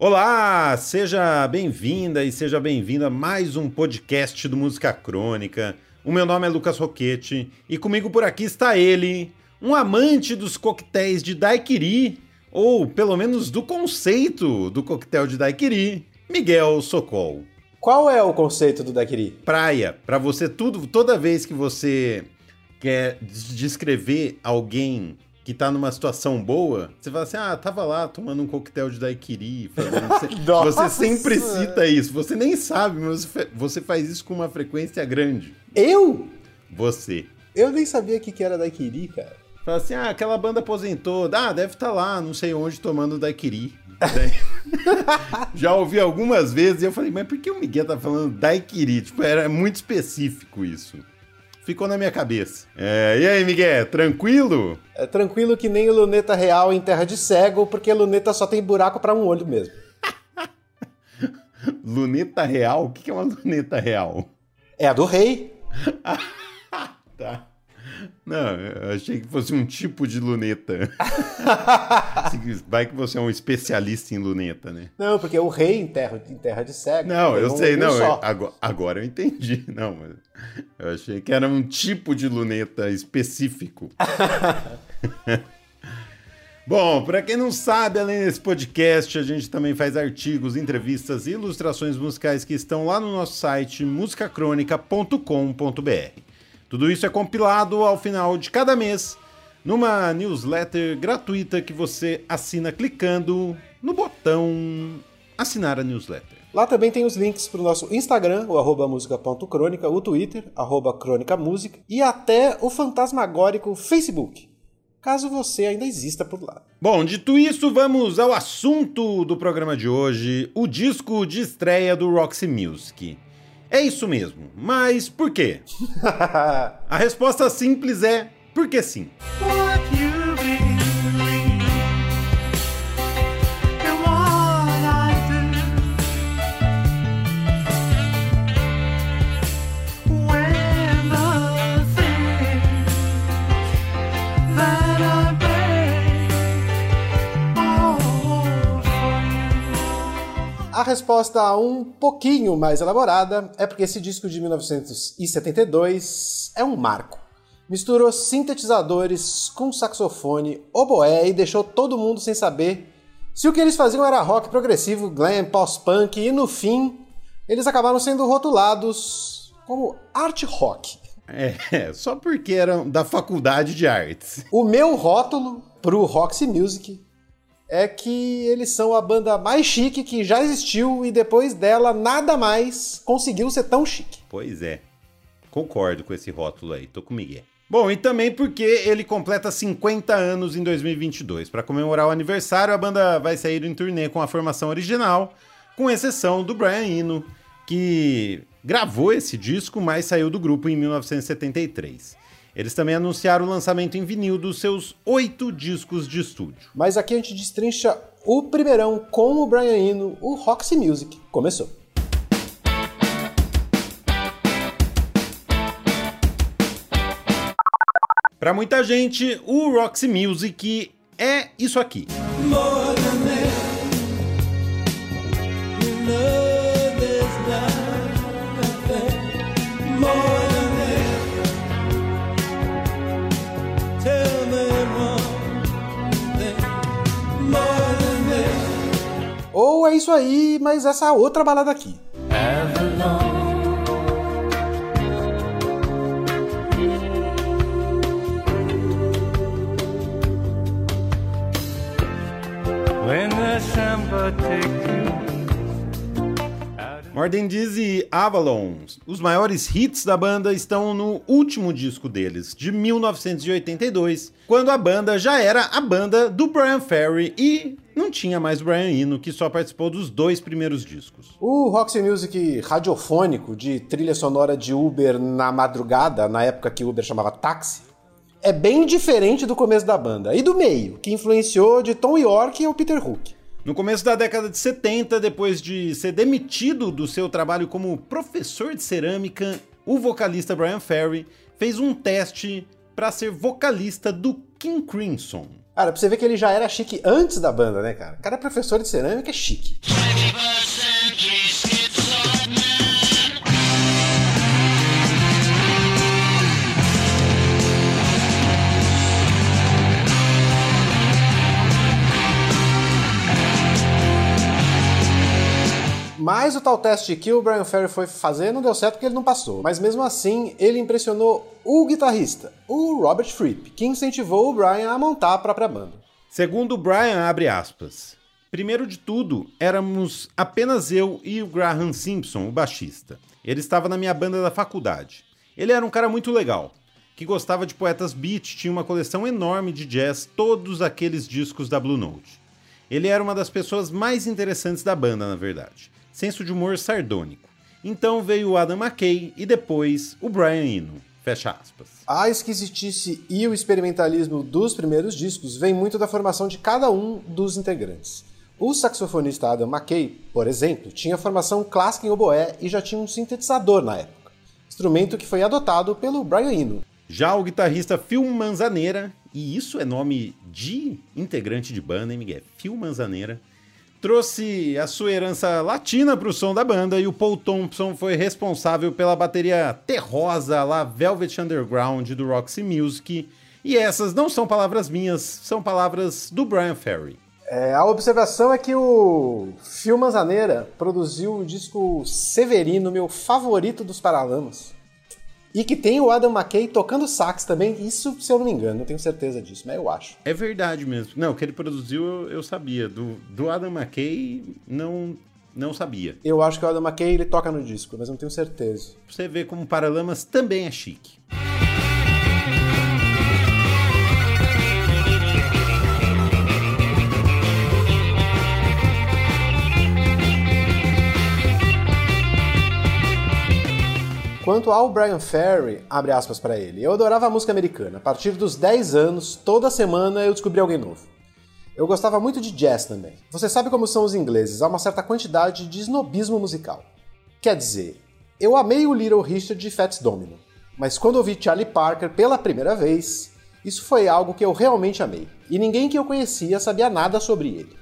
Olá, seja bem-vinda e seja bem-vindo a mais um podcast do Música Crônica. O meu nome é Lucas Roquete e comigo por aqui está ele, um amante dos coquetéis de daiquiri, ou pelo menos do conceito do coquetel de daiquiri, Miguel Socol. Qual é o conceito do daiquiri? Praia, para você tudo, toda vez que você quer descrever alguém que tá numa situação boa, você fala assim: "Ah, tava lá tomando um coquetel de daiquiri". Você, você sempre cita isso. Você nem sabe, mas você faz isso com uma frequência grande. Eu? Você. Eu nem sabia o que, que era daiquiri, cara. Fala assim, ah, aquela banda aposentou. Ah, deve estar tá lá, não sei onde, tomando daiquiri. Já ouvi algumas vezes e eu falei, mas por que o Miguel tá falando daiquiri? Tipo, era muito específico isso. Ficou na minha cabeça. É, e aí, Miguel, tranquilo? É tranquilo que nem luneta real em terra de cego, porque luneta só tem buraco para um olho mesmo. luneta real? O que é uma luneta real? É a do rei. tá. Não, eu achei que fosse um tipo de luneta. Vai que você é um especialista em luneta, né? Não, porque o rei em terra, em terra de cego. Não, eu sei, não. Eu, agora, agora, eu entendi. Não, eu achei que era um tipo de luneta específico. Bom, para quem não sabe, além desse podcast, a gente também faz artigos, entrevistas e ilustrações musicais que estão lá no nosso site musicacronica.com.br. Tudo isso é compilado ao final de cada mês numa newsletter gratuita que você assina clicando no botão assinar a newsletter. Lá também tem os links para o nosso Instagram, o arroba música.crônica, o Twitter, arroba crônica música, e até o fantasmagórico Facebook, caso você ainda exista por lá. Bom, dito isso, vamos ao assunto do programa de hoje, o disco de estreia do Roxy Music. É isso mesmo. Mas por quê? A resposta simples é porque sim. A resposta um pouquinho mais elaborada é porque esse disco de 1972 é um marco. Misturou sintetizadores com saxofone, oboé e deixou todo mundo sem saber se o que eles faziam era rock progressivo, glam, pós-punk e no fim eles acabaram sendo rotulados como art rock. É, só porque eram da faculdade de artes. O meu rótulo pro Roxy Music é que eles são a banda mais chique que já existiu e depois dela nada mais conseguiu ser tão chique. Pois é. Concordo com esse rótulo aí, tô com Miguel. Bom, e também porque ele completa 50 anos em 2022. Para comemorar o aniversário, a banda vai sair em turnê com a formação original, com exceção do Brian Eno, que gravou esse disco, mas saiu do grupo em 1973. Eles também anunciaram o lançamento em vinil dos seus oito discos de estúdio. Mas aqui a gente destrincha o primeirão com o Brian Eno, o Roxy Music. Começou. Para muita gente, o Roxy Music é isso aqui. More isso aí, mas essa outra balada aqui. Morden Diz e Avalon, os maiores hits da banda estão no último disco deles, de 1982, quando a banda já era a banda do Brian Ferry e não tinha mais o Brian Eno, que só participou dos dois primeiros discos. O Roxy Music radiofônico de trilha sonora de Uber na madrugada, na época que Uber chamava táxi, é bem diferente do começo da banda e do meio, que influenciou de Tom York ao Peter Hook. No começo da década de 70, depois de ser demitido do seu trabalho como professor de cerâmica, o vocalista Brian Ferry fez um teste para ser vocalista do King Crimson. Cara, pra você ver que ele já era chique antes da banda, né, cara? O cara é professor de cerâmica, é chique. Mas o tal teste que o Brian Ferry foi fazer não deu certo porque ele não passou. Mas mesmo assim, ele impressionou o guitarrista, o Robert Fripp, que incentivou o Brian a montar a própria banda. Segundo o Brian, abre aspas. Primeiro de tudo, éramos apenas eu e o Graham Simpson, o baixista. Ele estava na minha banda da faculdade. Ele era um cara muito legal, que gostava de poetas beat, tinha uma coleção enorme de jazz, todos aqueles discos da Blue Note. Ele era uma das pessoas mais interessantes da banda, na verdade senso de humor sardônico. Então veio o Adam McKay e depois o Brian Eno. Fecha aspas. A esquisitice e o experimentalismo dos primeiros discos vem muito da formação de cada um dos integrantes. O saxofonista Adam McKay, por exemplo, tinha formação clássica em oboé e já tinha um sintetizador na época, instrumento que foi adotado pelo Brian Eno. Já o guitarrista Phil Manzaneira, e isso é nome de integrante de banda, hein, Miguel? Phil Manzaneira, trouxe a sua herança latina para o som da banda e o Paul Thompson foi responsável pela bateria terrosa lá Velvet Underground do Roxy Music. E essas não são palavras minhas, são palavras do Brian Ferry. É, a observação é que o Phil produziu o disco Severino, meu favorito dos Paralamas. E que tem o Adam McKay tocando sax também, isso se eu não me engano, não tenho certeza disso, mas eu acho. É verdade mesmo. Não, o que ele produziu eu, eu sabia. Do, do Adam McKay, não, não sabia. Eu acho que o Adam McKay ele toca no disco, mas não tenho certeza. Você vê como Paralamas também é chique. Quanto ao Brian Ferry, abre aspas para ele, eu adorava a música americana. A partir dos 10 anos, toda semana eu descobri alguém novo. Eu gostava muito de jazz também. Você sabe como são os ingleses, há uma certa quantidade de snobismo musical. Quer dizer, eu amei o Little Richard de Fats Domino, mas quando ouvi Charlie Parker pela primeira vez, isso foi algo que eu realmente amei, e ninguém que eu conhecia sabia nada sobre ele.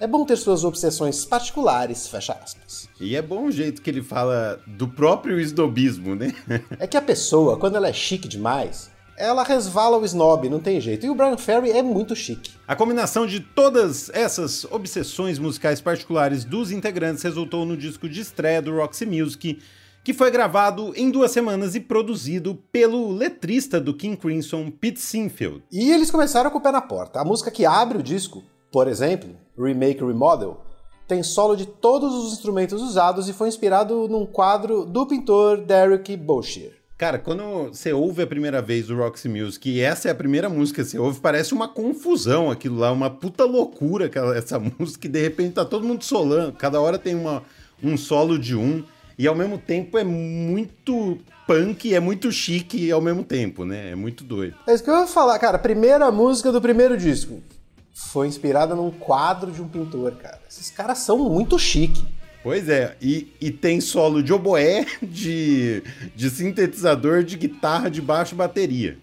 É bom ter suas obsessões particulares, fecha aspas. E é bom o jeito que ele fala do próprio esnobismo, né? é que a pessoa, quando ela é chique demais, ela resvala o snob, não tem jeito. E o Brian Ferry é muito chique. A combinação de todas essas obsessões musicais particulares dos integrantes resultou no disco de estreia do Roxy Music, que foi gravado em duas semanas e produzido pelo letrista do King Crimson, Pete Sinfield. E eles começaram com o pé na porta. A música que abre o disco por exemplo, Remake Remodel, tem solo de todos os instrumentos usados e foi inspirado num quadro do pintor Derek Boshier. Cara, quando você ouve a primeira vez o Roxy Music e essa é a primeira música que você ouve, parece uma confusão aquilo lá, uma puta loucura essa música e de repente tá todo mundo solando, cada hora tem uma, um solo de um e ao mesmo tempo é muito punk, é muito chique ao mesmo tempo, né? É muito doido. É isso que eu vou falar, cara, primeira música do primeiro disco foi inspirada num quadro de um pintor, cara. Esses caras são muito chique. Pois é, e, e tem solo de oboé, de, de sintetizador, de guitarra, de baixo bateria.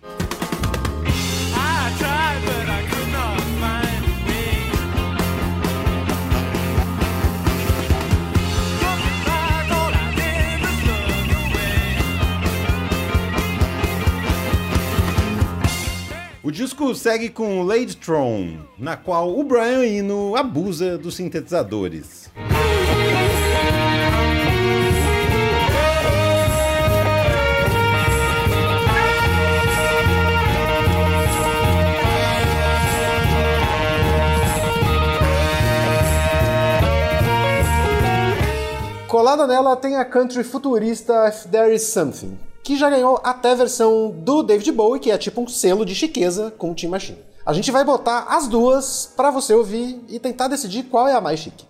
Disco segue com Lady Throne, na qual o Brian Eno abusa dos sintetizadores. Colada nela tem a country futurista If There Is Something, que já ganhou até a versão do David Bowie, que é tipo um selo de chiqueza com o Team Machine. A gente vai botar as duas para você ouvir e tentar decidir qual é a mais chique.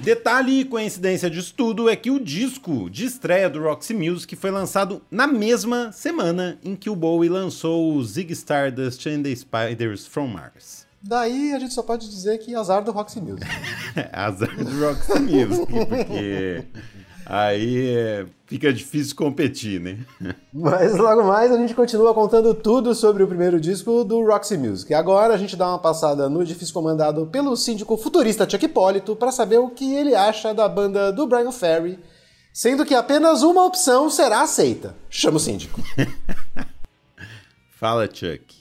Detalhe e coincidência disso tudo é que o disco de estreia do Roxy Music foi lançado na mesma semana em que o Bowie lançou o Zig Stardust and the Spiders from Mars. Daí a gente só pode dizer que azar do Roxy Music. azar do Roxy Music, porque aí é, fica difícil competir, né? Mas logo mais a gente continua contando tudo sobre o primeiro disco do Roxy Music. Agora a gente dá uma passada no edifício comandado pelo síndico futurista Chuck Hipólito para saber o que ele acha da banda do Brian Ferry, sendo que apenas uma opção será aceita. Chama o síndico. Fala, Chuck.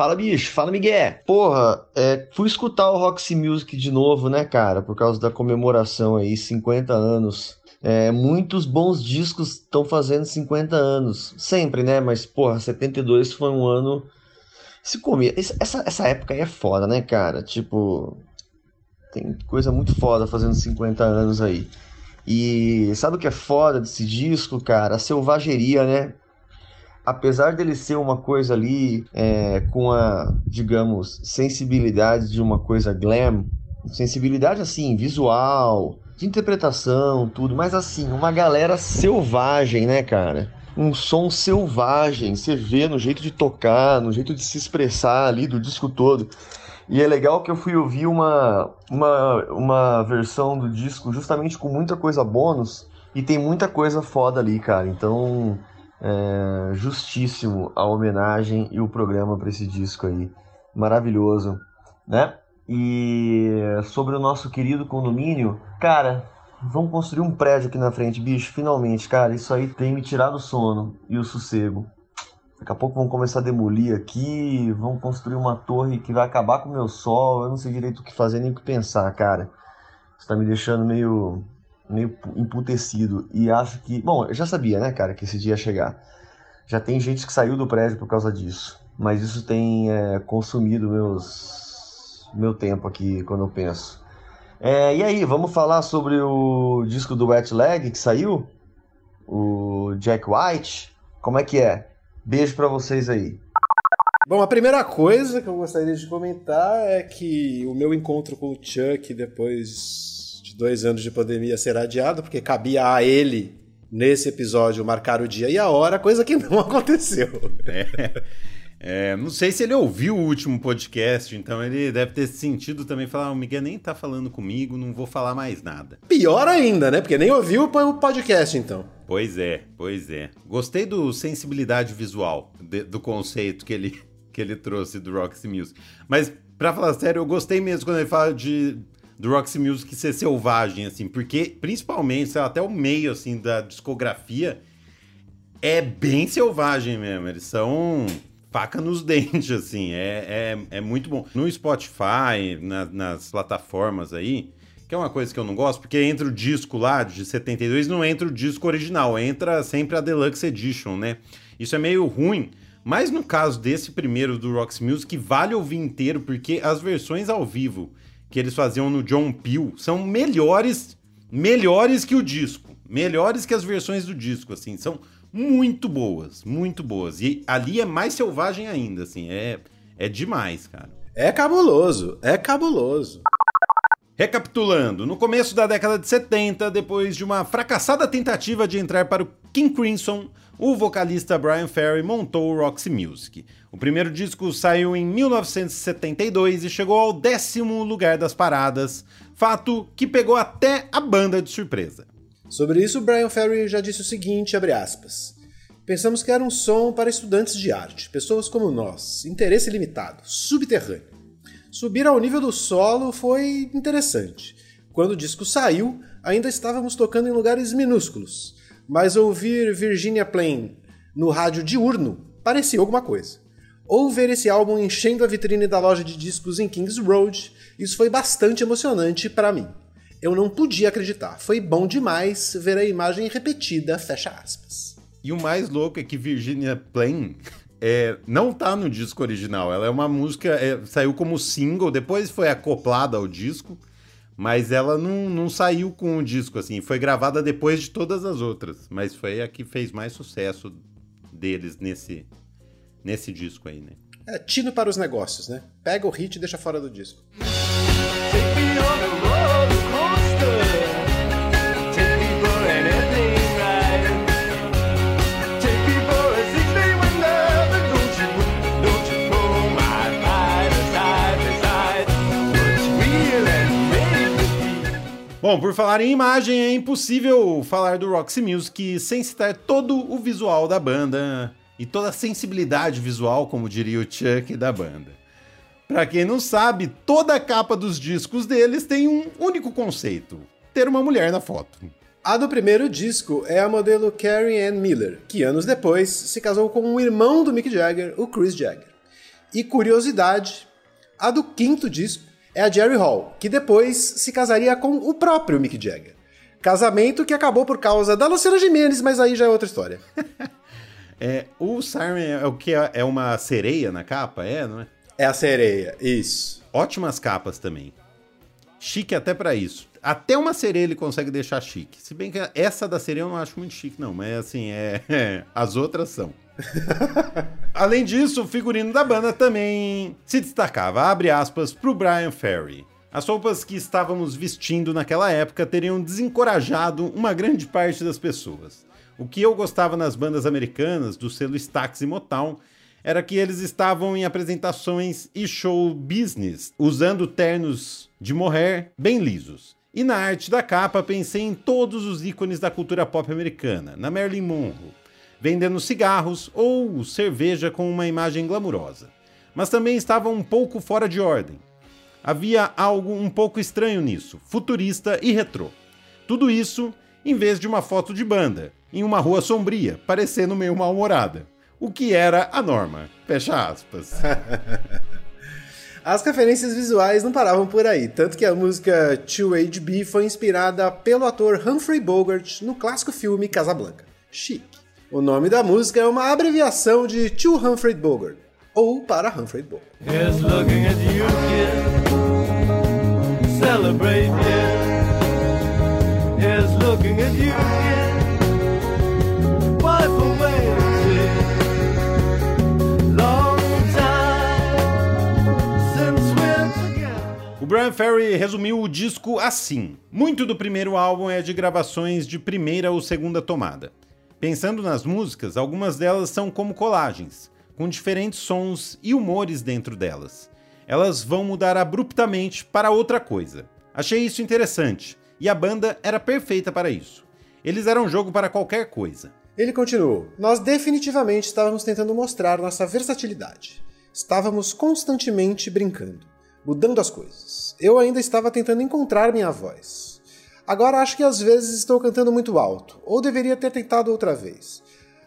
Fala, bicho. Fala, Miguel. Porra, é, fui escutar o Roxy Music de novo, né, cara? Por causa da comemoração aí, 50 anos. É, muitos bons discos estão fazendo 50 anos. Sempre, né? Mas, porra, 72 foi um ano... Se comia... Essa, essa época aí é foda, né, cara? Tipo... Tem coisa muito foda fazendo 50 anos aí. E sabe o que é foda desse disco, cara? A selvageria, né? Apesar dele ser uma coisa ali é, com a, digamos, sensibilidade de uma coisa glam, sensibilidade assim, visual, de interpretação, tudo, mas assim, uma galera selvagem, né, cara? Um som selvagem, você vê no jeito de tocar, no jeito de se expressar ali do disco todo. E é legal que eu fui ouvir uma, uma, uma versão do disco justamente com muita coisa bônus e tem muita coisa foda ali, cara. Então, é, justíssimo a homenagem e o programa para esse disco aí. Maravilhoso, né? E sobre o nosso querido condomínio, cara, vamos construir um prédio aqui na frente, bicho, finalmente, cara, isso aí tem me tirado o sono e o sossego. Daqui a pouco vamos começar a demolir aqui, vamos construir uma torre que vai acabar com o meu sol, eu não sei direito o que fazer nem o que pensar, cara. Isso tá me deixando meio meio emputecido e acho que. Bom, eu já sabia, né, cara, que esse dia ia chegar. Já tem gente que saiu do prédio por causa disso. Mas isso tem é, consumido meus, meu tempo aqui quando eu penso. É, e aí, vamos falar sobre o disco do Wet Leg que saiu? O Jack White? Como é que é? Beijo para vocês aí. Bom, a primeira coisa que eu gostaria de comentar é que o meu encontro com o Chuck depois dois anos de pandemia ser adiado, porque cabia a ele, nesse episódio, marcar o dia e a hora, coisa que não aconteceu. É, é, não sei se ele ouviu o último podcast, então ele deve ter sentido também falar: o Miguel nem tá falando comigo, não vou falar mais nada. Pior ainda, né? Porque nem ouviu o podcast, então. Pois é, pois é. Gostei do sensibilidade visual, de, do conceito que ele, que ele trouxe do Roxy Music. Mas, pra falar sério, eu gostei mesmo quando ele fala de do Roxy Music ser selvagem, assim, porque principalmente, lá, até o meio, assim, da discografia é bem selvagem mesmo. Eles são faca nos dentes, assim, é, é, é muito bom. No Spotify, na, nas plataformas aí, que é uma coisa que eu não gosto, porque entra o disco lá de 72, não entra o disco original, entra sempre a Deluxe Edition, né? Isso é meio ruim, mas no caso desse primeiro do Roxy Music, vale ouvir inteiro, porque as versões ao vivo que eles faziam no John Peel são melhores, melhores que o disco, melhores que as versões do disco, assim, são muito boas, muito boas. E ali é mais selvagem ainda, assim, é é demais, cara. É cabuloso, é cabuloso. Recapitulando, no começo da década de 70, depois de uma fracassada tentativa de entrar para o King Crimson, o vocalista Brian Ferry montou o Roxy Music. O primeiro disco saiu em 1972 e chegou ao décimo lugar das paradas, fato que pegou até a banda de surpresa. Sobre isso, Brian Ferry já disse o seguinte, aspas, Pensamos que era um som para estudantes de arte, pessoas como nós, interesse limitado, subterrâneo. Subir ao nível do solo foi interessante. Quando o disco saiu, ainda estávamos tocando em lugares minúsculos, mas ouvir Virginia Plain no rádio diurno parecia alguma coisa. Ou ver esse álbum enchendo a vitrine da loja de discos em Kings Road, isso foi bastante emocionante para mim. Eu não podia acreditar, foi bom demais ver a imagem repetida, fecha aspas. E o mais louco é que Virginia Plain é, não tá no disco original. Ela é uma música, é, saiu como single, depois foi acoplada ao disco. Mas ela não, não saiu com o disco, assim. Foi gravada depois de todas as outras. Mas foi a que fez mais sucesso deles nesse, nesse disco aí, né? É tino para os negócios, né? Pega o hit e deixa fora do disco. Take Bom, por falar em imagem, é impossível falar do Roxy Music sem citar todo o visual da banda e toda a sensibilidade visual, como diria o Chuck, da banda. Pra quem não sabe, toda a capa dos discos deles tem um único conceito: ter uma mulher na foto. A do primeiro disco é a modelo Carrie Ann Miller, que anos depois se casou com o irmão do Mick Jagger, o Chris Jagger. E curiosidade, a do quinto disco é a Jerry Hall, que depois se casaria com o próprio Mick Jagger. Casamento que acabou por causa da Luciana Gimenez, mas aí já é outra história. é, o Siren é o que é, é uma sereia na capa, é, não é? É a sereia, isso. Ótimas capas também. Chique até para isso. Até uma sereia ele consegue deixar chique. Se bem que essa da sereia eu não acho muito chique, não. Mas assim, é as outras são. Além disso, o figurino da banda também se destacava, abre aspas, pro Brian Ferry. As roupas que estávamos vestindo naquela época teriam desencorajado uma grande parte das pessoas. O que eu gostava nas bandas americanas, do selo Stax e Motown, era que eles estavam em apresentações e show business, usando ternos de morrer bem lisos. E na arte da capa pensei em todos os ícones da cultura pop americana, na Marilyn Monroe, vendendo cigarros ou cerveja com uma imagem glamurosa. Mas também estava um pouco fora de ordem. Havia algo um pouco estranho nisso, futurista e retrô. Tudo isso em vez de uma foto de banda, em uma rua sombria, parecendo meio mal-humorada. O que era a norma. Fecha aspas. As referências visuais não paravam por aí, tanto que a música 2HB foi inspirada pelo ator Humphrey Bogart no clássico filme Casablanca. Chique. O nome da música é uma abreviação de To Humphrey Bogart, ou para Humphrey Bogart. Celebrate, looking at you, Wipe away Brian Ferry resumiu o disco assim: muito do primeiro álbum é de gravações de primeira ou segunda tomada. Pensando nas músicas, algumas delas são como colagens, com diferentes sons e humores dentro delas. Elas vão mudar abruptamente para outra coisa. Achei isso interessante, e a banda era perfeita para isso. Eles eram jogo para qualquer coisa. Ele continuou: Nós definitivamente estávamos tentando mostrar nossa versatilidade. Estávamos constantemente brincando mudando as coisas. Eu ainda estava tentando encontrar minha voz. Agora acho que às vezes estou cantando muito alto, ou deveria ter tentado outra vez.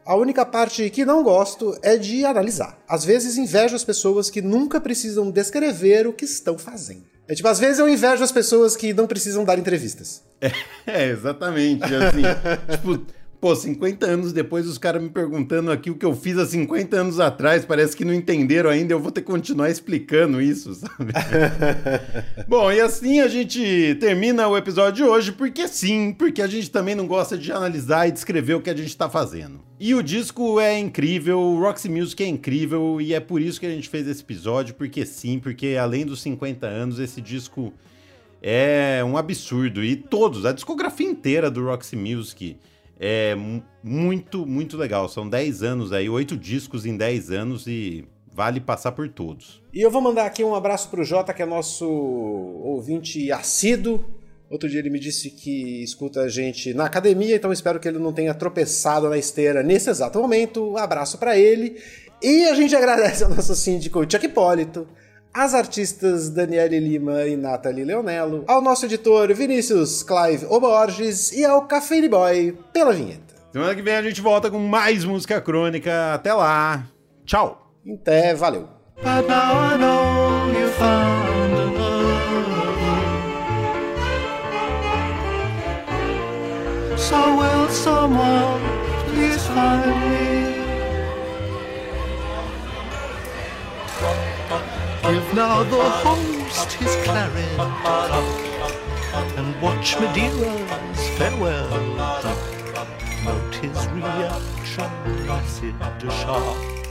A única parte que não gosto é de analisar. Às vezes invejo as pessoas que nunca precisam descrever o que estão fazendo. É tipo, às vezes eu invejo as pessoas que não precisam dar entrevistas. É, exatamente. Assim, tipo, Pô, 50 anos depois, os caras me perguntando aqui o que eu fiz há 50 anos atrás, parece que não entenderam ainda, eu vou ter que continuar explicando isso, sabe? Bom, e assim a gente termina o episódio de hoje, porque sim, porque a gente também não gosta de analisar e descrever o que a gente tá fazendo. E o disco é incrível, o Roxy Music é incrível, e é por isso que a gente fez esse episódio, porque sim, porque além dos 50 anos, esse disco é um absurdo. E todos, a discografia inteira do Roxy Music é muito, muito legal. São 10 anos aí, oito discos em 10 anos e vale passar por todos. E eu vou mandar aqui um abraço pro Jota, que é nosso ouvinte assíduo. Outro dia ele me disse que escuta a gente na academia, então espero que ele não tenha tropeçado na esteira nesse exato momento. Um abraço para ele. E a gente agradece ao nosso síndico Chuck Hipólito, às artistas Daniele Lima e Nathalie Leonello, ao nosso editor Vinícius Clive Oborges e ao Café Boy pela vinheta. Semana que vem a gente volta com mais música crônica. Até lá. Tchau. Até, valeu. So will someone please find me now the host his claret and watch Madeira's farewell. Note his reaction, acid sharp.